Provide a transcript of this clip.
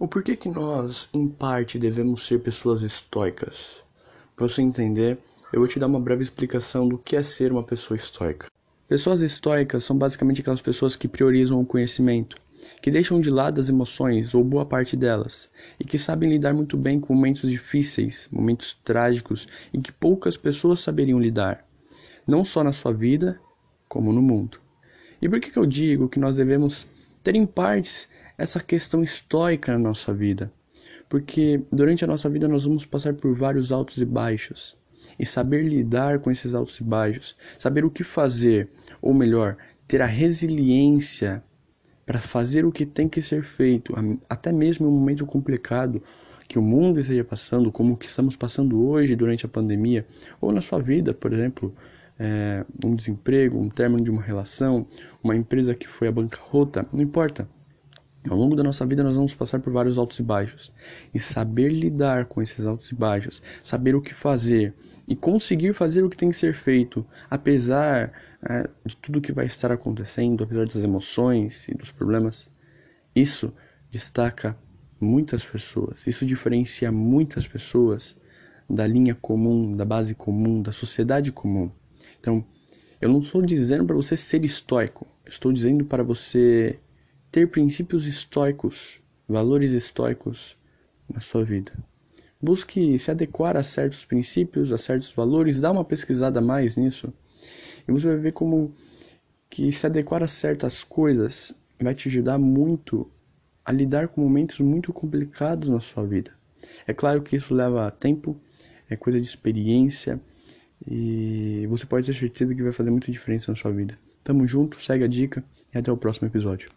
O porquê que nós, em parte, devemos ser pessoas estoicas? Para você entender, eu vou te dar uma breve explicação do que é ser uma pessoa estoica. Pessoas estoicas são basicamente aquelas pessoas que priorizam o conhecimento, que deixam de lado as emoções ou boa parte delas, e que sabem lidar muito bem com momentos difíceis, momentos trágicos e que poucas pessoas saberiam lidar, não só na sua vida, como no mundo. E por que, que eu digo que nós devemos ter em partes essa questão estoica na nossa vida. Porque durante a nossa vida nós vamos passar por vários altos e baixos. E saber lidar com esses altos e baixos, saber o que fazer, ou melhor, ter a resiliência para fazer o que tem que ser feito, até mesmo em um momento complicado que o mundo esteja passando, como que estamos passando hoje durante a pandemia, ou na sua vida, por exemplo, é, um desemprego, um término de uma relação, uma empresa que foi à bancarrota, não importa. Ao longo da nossa vida, nós vamos passar por vários altos e baixos. E saber lidar com esses altos e baixos, saber o que fazer e conseguir fazer o que tem que ser feito, apesar é, de tudo que vai estar acontecendo, apesar das emoções e dos problemas, isso destaca muitas pessoas. Isso diferencia muitas pessoas da linha comum, da base comum, da sociedade comum. Então, eu não estou dizendo para você ser estoico, estou dizendo para você ter princípios estoicos, valores estoicos na sua vida. Busque se adequar a certos princípios, a certos valores, dá uma pesquisada mais nisso. E você vai ver como que se adequar a certas coisas vai te ajudar muito a lidar com momentos muito complicados na sua vida. É claro que isso leva tempo, é coisa de experiência e você pode ter certeza que vai fazer muita diferença na sua vida. Tamo junto, segue a dica e até o próximo episódio.